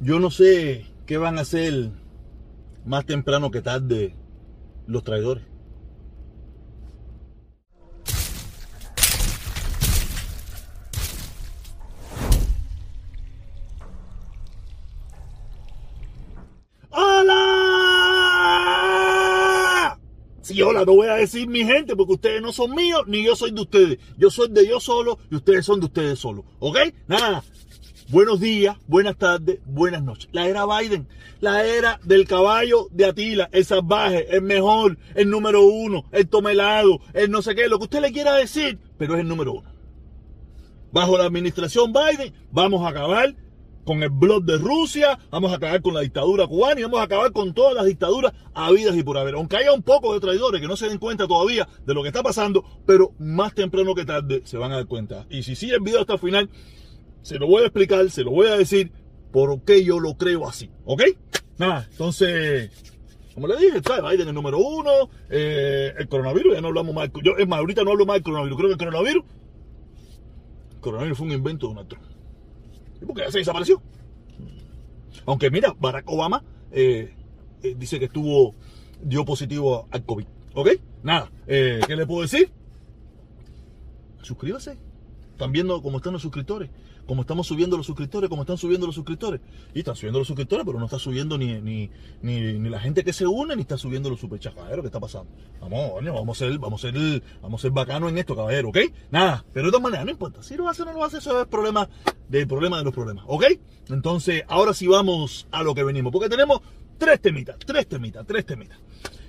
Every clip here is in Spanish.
Yo no sé qué van a hacer más temprano que tarde los traidores. ¡Hola! Sí, hola, no voy a decir mi gente porque ustedes no son míos ni yo soy de ustedes. Yo soy de yo solo y ustedes son de ustedes solo. ¿Ok? Nada. Buenos días, buenas tardes, buenas noches. La era Biden, la era del caballo de Atila, el salvaje, el mejor, el número uno, el tomelado, el no sé qué, lo que usted le quiera decir, pero es el número uno. Bajo la administración Biden vamos a acabar con el blog de Rusia, vamos a acabar con la dictadura cubana y vamos a acabar con todas las dictaduras habidas y por haber. Aunque haya un poco de traidores que no se den cuenta todavía de lo que está pasando, pero más temprano que tarde se van a dar cuenta. Y si sigue el video hasta el final, se lo voy a explicar, se lo voy a decir por qué yo lo creo así, ¿ok? Nada, entonces, como le dije, ¿sabes? Biden el número uno, eh, el coronavirus, ya no hablamos más, yo, es ahorita no hablo más del coronavirus, creo que el coronavirus, coronavirus fue un invento de Donald Trump. ¿Y por qué ya se desapareció? Aunque mira, Barack Obama eh, eh, dice que estuvo, dio positivo al COVID, ¿ok? Nada, ¿qué le puedo decir? Suscríbase. Están viendo cómo están los suscriptores, cómo estamos subiendo los suscriptores, cómo están subiendo los suscriptores. Y están subiendo los suscriptores, pero no está subiendo ni, ni, ni, la gente que se une, ni está subiendo los superchats. Caballero, ¿qué está pasando? Vamos, vamos a ser, vamos a ser, vamos a ser bacanos en esto, caballero, ¿ok? Nada, pero de todas maneras, no importa. Si lo hace o no lo hace, eso es problema del problema de los problemas, ¿ok? Entonces, ahora sí vamos a lo que venimos, porque tenemos tres temitas, tres temitas, tres temitas.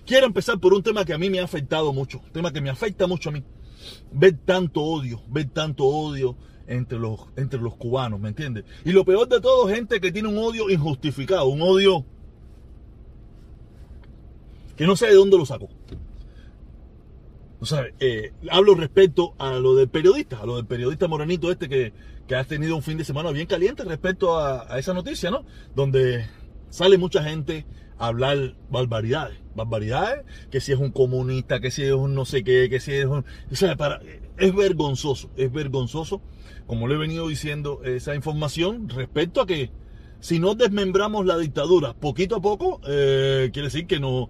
Quiero empezar por un tema que a mí me ha afectado mucho, un tema que me afecta mucho a mí ver tanto odio, ver tanto odio entre los, entre los cubanos, ¿me entiendes? Y lo peor de todo, gente que tiene un odio injustificado, un odio que no sé de dónde lo sacó. O sea, eh, hablo respecto a lo del periodista, a lo del periodista morenito este que, que ha tenido un fin de semana bien caliente respecto a, esa noticia, ¿no? Donde sale mucha gente hablar barbaridades, barbaridades, que si es un comunista, que si es un no sé qué, que si es un... O sea, para, es vergonzoso, es vergonzoso, como le he venido diciendo, esa información respecto a que si no desmembramos la dictadura poquito a poco, eh, quiere decir que no,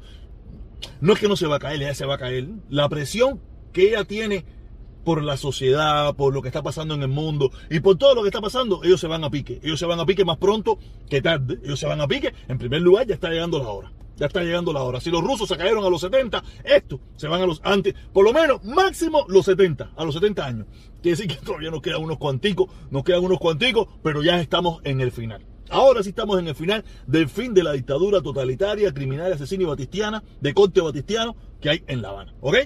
no es que no se va a caer, ya se va a caer. La presión que ella tiene por la sociedad, por lo que está pasando en el mundo y por todo lo que está pasando, ellos se van a pique. Ellos se van a pique más pronto que tarde. Ellos se van a pique. En primer lugar, ya está llegando la hora. Ya está llegando la hora. Si los rusos se cayeron a los 70, estos se van a los antes, por lo menos máximo los 70, a los 70 años. Quiere decir que todavía nos quedan unos cuanticos, nos quedan unos cuanticos, pero ya estamos en el final. Ahora sí estamos en el final del fin de la dictadura totalitaria, criminal, asesina y batistiana, de corte batistiano que hay en La Habana. ¿Ok?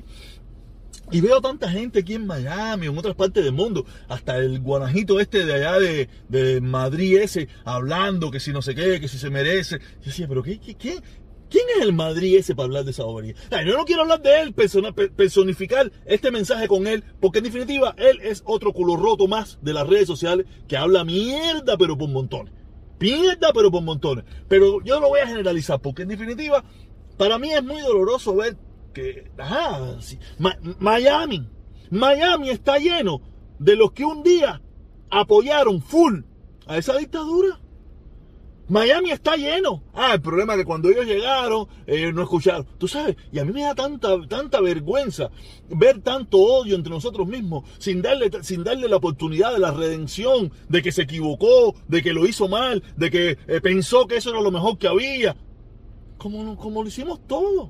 Y veo tanta gente aquí en Miami, en otras partes del mundo, hasta el guanajito este de allá de, de Madrid ese, hablando que si no sé qué, que si se merece. Yo decía, pero ¿qué, qué? ¿Quién es el Madrid ese para hablar de esa bobería? Yo no quiero hablar de él, personificar este mensaje con él, porque en definitiva él es otro culo roto más de las redes sociales que habla mierda, pero por montones. Mierda, pero por montones. Pero yo lo voy a generalizar, porque en definitiva, para mí es muy doloroso ver que, Ma Miami, Miami está lleno de los que un día apoyaron full a esa dictadura. Miami está lleno. Ah, el problema es que cuando ellos llegaron, no escucharon. Tú sabes, y a mí me da tanta, tanta vergüenza ver tanto odio entre nosotros mismos, sin darle, sin darle la oportunidad de la redención, de que se equivocó, de que lo hizo mal, de que eh, pensó que eso era lo mejor que había. Como, como lo hicimos todo.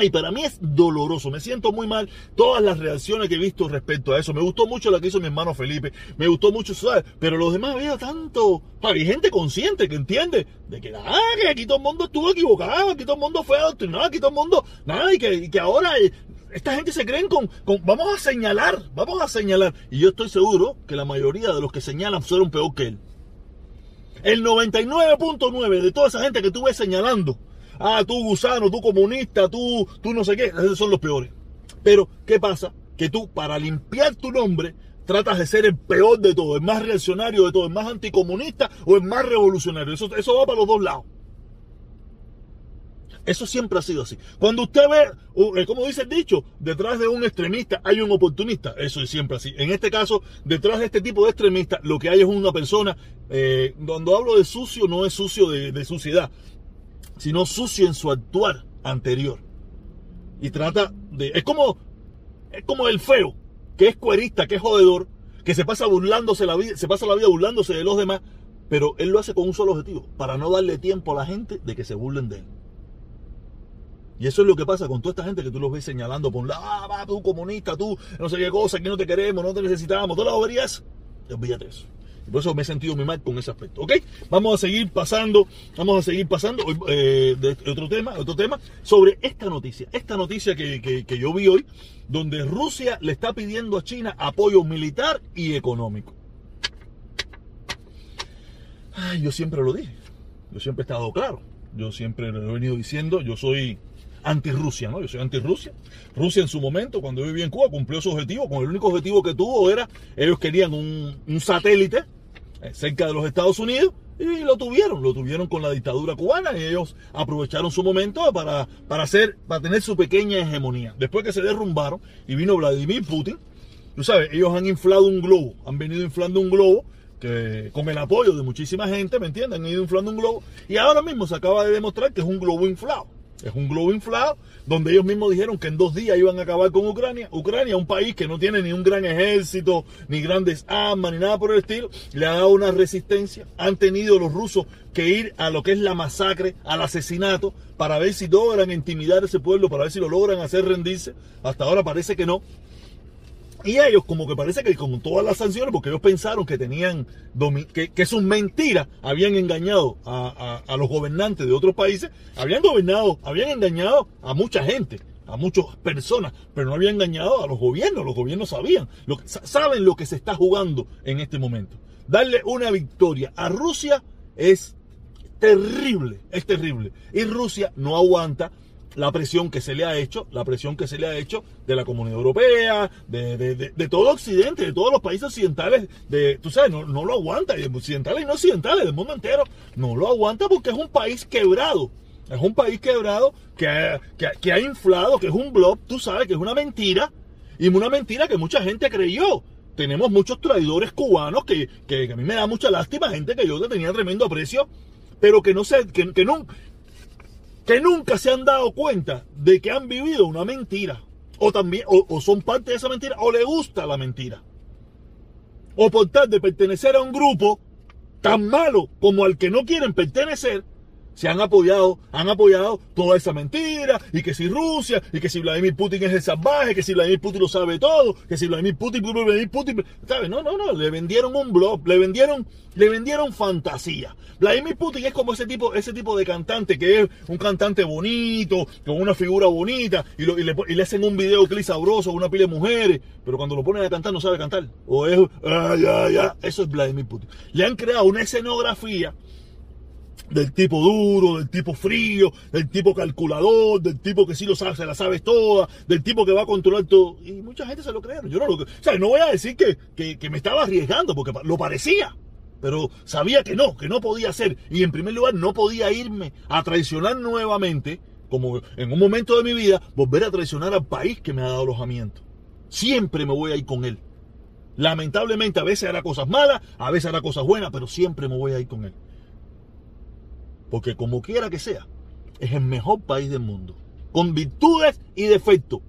Y para mí es doloroso, me siento muy mal todas las reacciones que he visto respecto a eso. Me gustó mucho la que hizo mi hermano Felipe, me gustó mucho, ¿sabes? Pero los demás veo tanto. Hay gente consciente que entiende de que, ah, que aquí todo el mundo estuvo equivocado, aquí todo el mundo fue adoctrinado, aquí todo el mundo, nada, y que, ahora esta gente se creen con, con, vamos a señalar, vamos a señalar. Y yo estoy seguro que la mayoría de los que señalan fueron peor que él. El 99.9 de toda esa gente que tú señalando ah, tú gusano, tú comunista, tú, tú no sé qué, esos son los peores. Pero, ¿qué pasa? Que tú, para limpiar tu nombre, tratas de ser el peor de todo, el más reaccionario de todo, el más anticomunista o el más revolucionario. Eso, eso va para los dos lados. Eso siempre ha sido así. Cuando usted ve, eh, como dice el dicho, detrás de un extremista hay un oportunista. Eso es siempre así. En este caso, detrás de este tipo de extremista, lo que hay es una persona, eh, cuando hablo de sucio, no es sucio de, de suciedad, sino sucio en su actuar anterior. Y trata de... Es como, es como el feo, que es cuerista, que es jodedor, que se pasa burlándose la vida, se pasa la vida burlándose de los demás, pero él lo hace con un solo objetivo, para no darle tiempo a la gente de que se burlen de él. Y eso es lo que pasa con toda esta gente que tú los ves señalando por un lado, ah, va, tú comunista, tú, no sé qué cosa, que no te queremos, no te necesitamos, todas las boberías. Olvídate eso. Por eso me he sentido muy mal con ese aspecto. ¿Ok? Vamos a seguir pasando, vamos a seguir pasando eh, otro tema, otro tema, sobre esta noticia. Esta noticia que, que yo vi hoy, donde Rusia le está pidiendo a China apoyo militar y económico. Ay, yo siempre lo dije. Yo siempre he estado claro. Yo siempre lo he venido diciendo. Yo soy anti-Rusia, ¿no? Yo soy anti-Rusia. Rusia en su momento, cuando yo vivía en Cuba, cumplió su objetivo. Con el único objetivo que tuvo era, ellos querían un, satélite eh, cerca de los Estados Unidos y lo tuvieron, lo tuvieron con la dictadura cubana y ellos aprovecharon su momento para, para, hacer, para tener su pequeña hegemonía. Después que se derrumbaron y vino Vladimir Putin, tú sabes, ellos han inflado un globo, han venido inflando un globo que con el apoyo de muchísima gente, ¿me entienden? Han ido inflando un globo y ahora mismo se acaba de demostrar que es un globo inflado. Es un globo inflado donde ellos mismos dijeron que en dos días iban a acabar con Ucrania. Ucrania, un país que no tiene ni un gran ejército, ni grandes armas, ni nada por el estilo, le ha dado una resistencia. Han tenido los rusos que ir a lo que es la masacre, al asesinato, para ver si logran intimidar a ese pueblo, para ver si lo logran hacer rendirse. Hasta ahora parece que no. Y ellos, como que parece que con todas las sanciones, porque ellos pensaron que tenían, que, que sus mentiras habían engañado a, los gobernantes de otros países, habían gobernado, habían engañado a mucha gente, a muchas personas, pero no habían engañado a los gobiernos. Los gobiernos sabían, saben lo que se está jugando en este momento. Darle una victoria a Rusia es terrible, es terrible. Y Rusia no aguanta la presión que se le ha hecho, la presión que se le ha hecho de la Comunidad Europea, de, de, de, todo Occidente, de todos los países occidentales, de, tú sabes, no, no lo aguanta, occidentales y no occidentales, del mundo entero, no lo aguanta porque es un país quebrado. Es un país quebrado que, que, que ha inflado, que es un blog, tú sabes, que es una mentira, y una mentira que mucha gente creyó tenemos muchos traidores cubanos que, que, a mí me da mucha lástima, gente que yo tenía tremendo aprecio, pero que no sé, que, que, no, que nunca se han dado cuenta de que han vivido una mentira. O también, o, son parte de esa mentira, o le gusta la mentira. O por tal de pertenecer a un grupo tan malo como al que no quieren pertenecer, se han apoyado, han apoyado toda esa mentira, y que si Rusia, y que si Vladimir Putin es el salvaje, que si Vladimir Putin lo sabe todo, que si Vladimir Putin, Vladimir Putin, ¿sabes? No, no, no, le vendieron un blog, le vendieron, le vendieron fantasía. Vladimir Putin es como ese tipo, ese tipo de cantante que es un cantante bonito, con una figura bonita, y, le, hacen un video clip sabroso, una pila de mujeres, pero cuando lo ponen a cantar no sabe cantar. O es, ay, ay, ay, eso es Vladimir Putin. Le han creado una escenografía del tipo duro, del tipo frío, del tipo calculador, del tipo que sí lo sabe, se la sabes toda, del tipo que va a controlar todo. Y mucha gente se lo cree. Yo no lo O sea, no voy a decir que, que, me estaba arriesgando, porque lo parecía. Pero sabía que no, que no podía ser. Y en primer lugar, no podía irme a traicionar nuevamente, como en un momento de mi vida, volver a traicionar al país que me ha dado alojamiento. Siempre me voy a ir con él. Lamentablemente, a veces hará cosas malas, a veces hará cosas buenas, pero siempre me voy a ir con él. Porque como quiera que sea, es el mejor país del mundo. Con virtudes y defectos.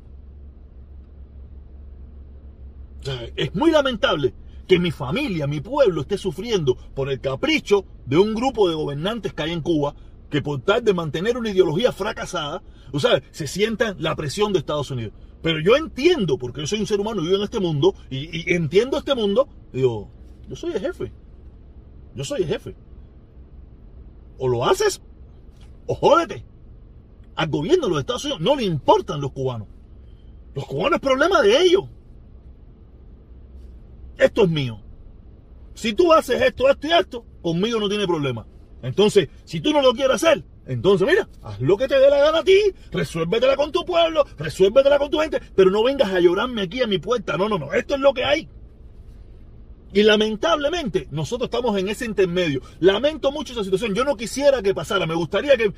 es muy lamentable que mi familia, mi pueblo esté sufriendo por el capricho de un grupo de gobernantes que hay en Cuba que por tal de mantener una ideología fracasada, o sea, se sientan la presión de Estados Unidos. Pero yo entiendo, porque yo soy un ser humano vivo en este mundo, y, y entiendo este mundo, digo, yo soy el jefe. Yo soy el jefe. O lo haces o jódete. Al gobierno de los Estados Unidos no le importan los cubanos. Los cubanos es problema de ellos. Esto es mío. Si tú haces esto, esto y esto, conmigo no tiene problema. Entonces, si tú no lo quieres hacer, entonces mira, haz lo que te dé la gana a ti, resuélvetela con tu pueblo, resuélvetela con tu gente, pero no vengas a llorarme aquí a mi puerta. No, no, no, esto es lo que hay. Y lamentablemente nosotros estamos en ese intermedio. Lamento mucho esa situación. Yo no quisiera que pasara. Me gustaría que,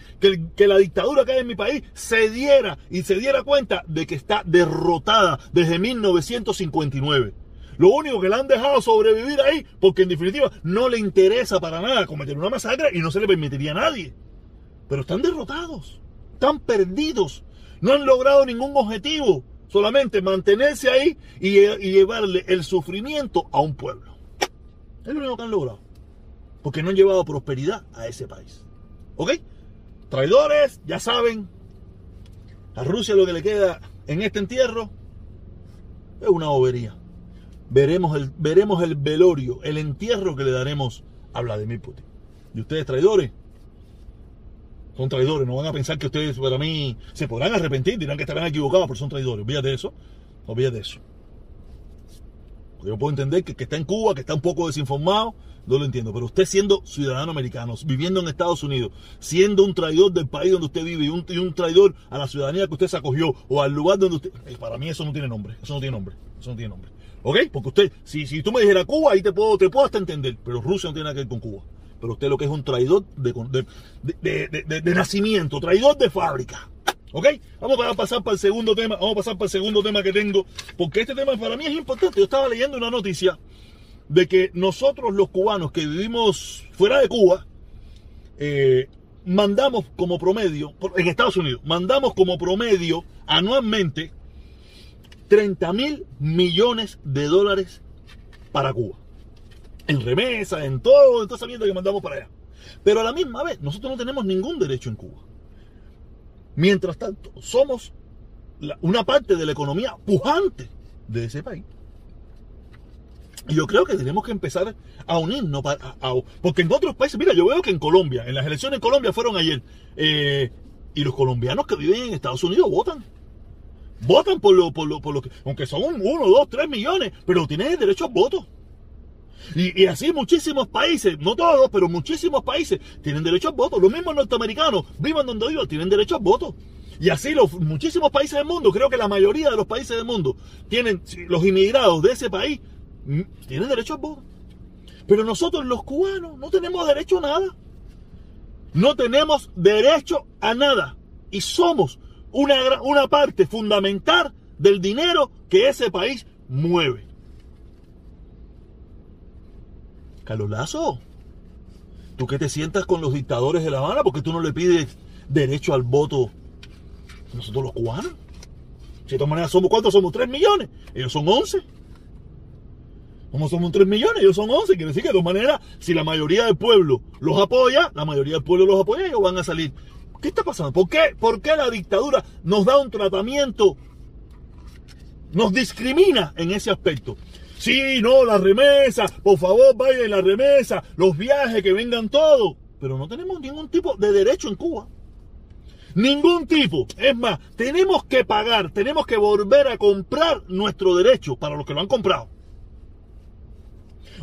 que, la dictadura que hay en mi país se diera y se diera cuenta de que está derrotada desde 1959. Lo único que la han dejado sobrevivir ahí, porque en definitiva no le interesa para nada cometer una masacre y no se le permitiría a nadie. Pero están derrotados, están perdidos, no han logrado ningún objetivo, solamente mantenerse ahí y, llevarle el sufrimiento a un pueblo. Es lo único que han logrado, porque no han llevado prosperidad a ese país. ¿Ok? Traidores, ya saben, a Rusia lo que le queda en este entierro es una bobería veremos el, veremos el velorio, el entierro que le daremos a Vladimir Putin. Y ustedes traidores, son traidores, no van a pensar que ustedes para mí se podrán arrepentir, dirán que estarán equivocados, pero son traidores. Olvídate de eso, olvídate de eso. Yo puedo entender que, que está en Cuba, que está un poco desinformado, no lo entiendo. Pero usted siendo ciudadano americano, viviendo en Estados Unidos, siendo un traidor del país donde usted vive y un, y un traidor a la ciudadanía que usted se acogió o al lugar donde usted... Eh, para mí eso no tiene nombre, eso no tiene nombre, eso no tiene nombre. ¿Ok? Porque usted, si, si tú me dijeras Cuba, ahí te puedo, te puedo hasta entender, pero Rusia no tiene nada que ver con Cuba. Pero usted lo que es un traidor de, de, nacimiento, traidor de fábrica. ¿Ok? Vamos a pasar para el segundo tema, vamos a pasar para el segundo tema que tengo, porque este tema para mí es importante. Yo estaba leyendo una noticia de que nosotros los cubanos que vivimos fuera de Cuba, eh, mandamos como promedio, en Estados Unidos, mandamos como promedio anualmente 30 mil millones de dólares para Cuba. En remesa, en todo, en toda esa que mandamos para allá. Pero a la misma vez, nosotros no tenemos ningún derecho en Cuba. Mientras tanto, somos una parte de la economía pujante de ese país. Y yo creo que tenemos que empezar a unirnos. Para, porque en otros países, mira, yo veo que en Colombia, en las elecciones en Colombia fueron ayer, eh, y los colombianos que viven en Estados Unidos votan votan por lo, por lo, por lo que, aunque son uno, dos, tres millones, pero tienen derecho a voto. Y, así muchísimos países, no todos, pero muchísimos países tienen derecho a voto. Los mismos norteamericanos, vivan donde vivan, tienen derecho a voto. Y así los muchísimos países del mundo, creo que la mayoría de los países del mundo tienen, los inmigrados de ese país, mm, tienen derecho a voto. Pero nosotros los cubanos no tenemos derecho a nada. No tenemos derecho a nada. Y somos una, una parte fundamental del dinero que ese país mueve. Carlos Lazo, tú que te sientas con los dictadores de La Habana porque tú no le pides derecho al voto a nosotros los cubanos. De todas maneras somos, ¿cuántos somos? 3 millones. Ellos son 11. Como somos 3 millones, ellos son 11. Quiere decir que de todas maneras, si la mayoría del pueblo los apoya, la mayoría del pueblo los apoya, ellos van a salir ¿Qué está pasando? ¿Por qué, ¿Por qué la dictadura nos da un tratamiento, nos discrimina en ese aspecto? Sí, no, la remesa, por favor, vayan la remesa, los viajes, que vengan todos. Pero no tenemos ningún tipo de derecho en Cuba. Ningún tipo. Es más, tenemos que pagar, tenemos que volver a comprar nuestro derecho para los que lo han comprado.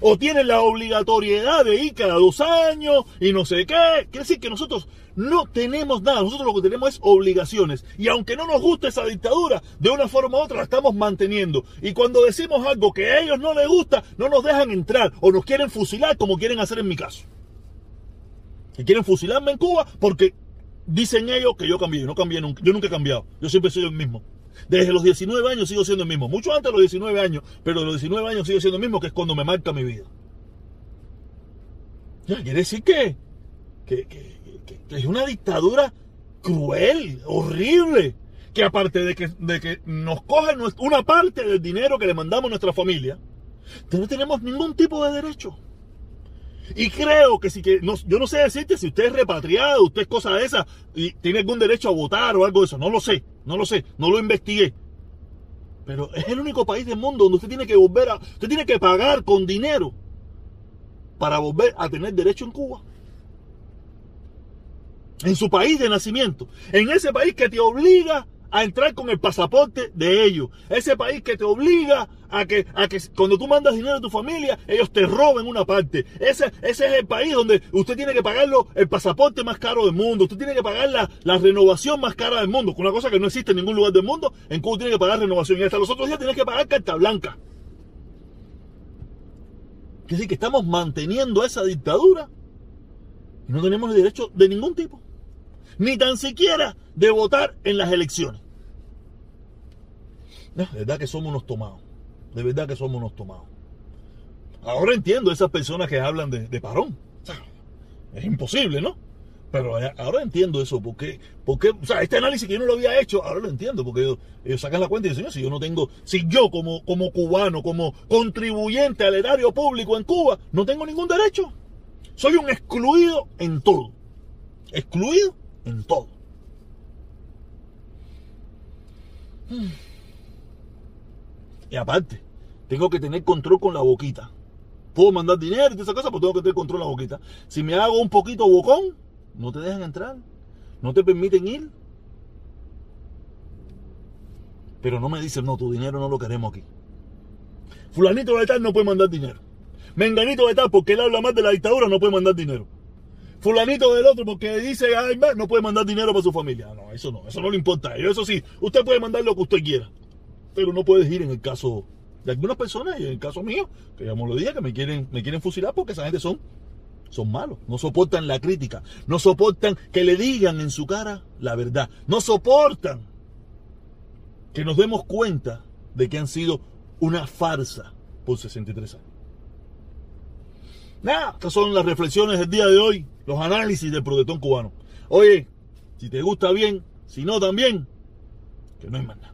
O tienen la obligatoriedad de ir cada dos años y no sé qué. Quiere decir que nosotros no tenemos nada, nosotros lo que tenemos es obligaciones. Y aunque no nos guste esa dictadura, de una forma u otra la estamos manteniendo. Y cuando decimos algo que a ellos no les gusta, no nos dejan entrar o nos quieren fusilar como quieren hacer en mi caso. Que quieren fusilarme en Cuba porque dicen ellos que yo cambié. No cambié nunca. Yo nunca he cambiado. Yo siempre soy el mismo. Desde los 19 años sigo siendo el mismo. Mucho antes de los 19 años, pero de los 19 años sigo siendo el mismo, que es cuando me marca mi vida. Quiere decir que, que, es una dictadura cruel, horrible, que aparte de que, de que nos cogen una parte del dinero que le mandamos a nuestra familia, no tenemos ningún tipo de derecho. Y creo que si que yo no sé decirte si usted es repatriado, usted es cosa de esa y tiene algún derecho a votar o algo de eso. No lo sé, no lo sé, no lo investigué. Pero es el único país del mundo donde usted tiene que volver a, usted tiene que pagar con dinero para volver a tener derecho en Cuba. En su país de nacimiento, en ese país que te obliga a entrar con el pasaporte de ellos, ese país que te obliga a que, a que cuando tú mandas dinero a tu familia, ellos te roben una parte. Ese, ese es el país donde usted tiene que pagarlo el pasaporte más caro del mundo, usted tiene que pagar la, la renovación más cara del mundo, una cosa que no existe en ningún lugar del mundo, en Cuba tiene que pagar renovación y hasta los otros días tienes que pagar carta blanca. Quiere decir que estamos manteniendo esa dictadura y no tenemos derecho de ningún tipo. Ni tan siquiera de votar en las elecciones. de verdad que somos unos tomados. De verdad que somos unos tomados. Ahora entiendo esas personas que hablan de, parón. es imposible, ¿no? Pero ahora entiendo eso, porque, porque, o sea, este análisis que yo no lo había hecho, ahora lo entiendo, porque ellos, sacan la cuenta y dicen, si yo no tengo, si yo como, como cubano, como contribuyente al erario público en Cuba, no tengo ningún derecho. Soy un excluido en todo. Excluido en todo. Y aparte, tengo que tener control con la boquita. Puedo mandar dinero y todas esas cosas, pero tengo que tener control con la boquita. Si me hago un poquito bocón, no te dejan entrar. No te permiten ir. Pero no me dicen, no, tu dinero no lo queremos aquí. Fulanito de tal no puede mandar dinero. Menganito de tal, porque él habla más de la dictadura, no puede mandar dinero. Fulanito del otro, porque dice, ay, no puede mandar dinero para su familia. No, eso no, eso no le importa. Eso sí, usted puede mandar lo que usted quiera. Pero no puede ir en el caso de algunas personas y en el caso mío, que ya me lo dije, que me quieren, me quieren fusilar porque esa gente son, son malos. No soportan la crítica. No soportan que le digan en su cara la verdad. No soportan que nos demos cuenta de que han sido una farsa por 63 años. Nada, estas son las reflexiones del día de hoy, los análisis del protestón cubano. Oye, si te gusta bien, si no también, que no hay más nada.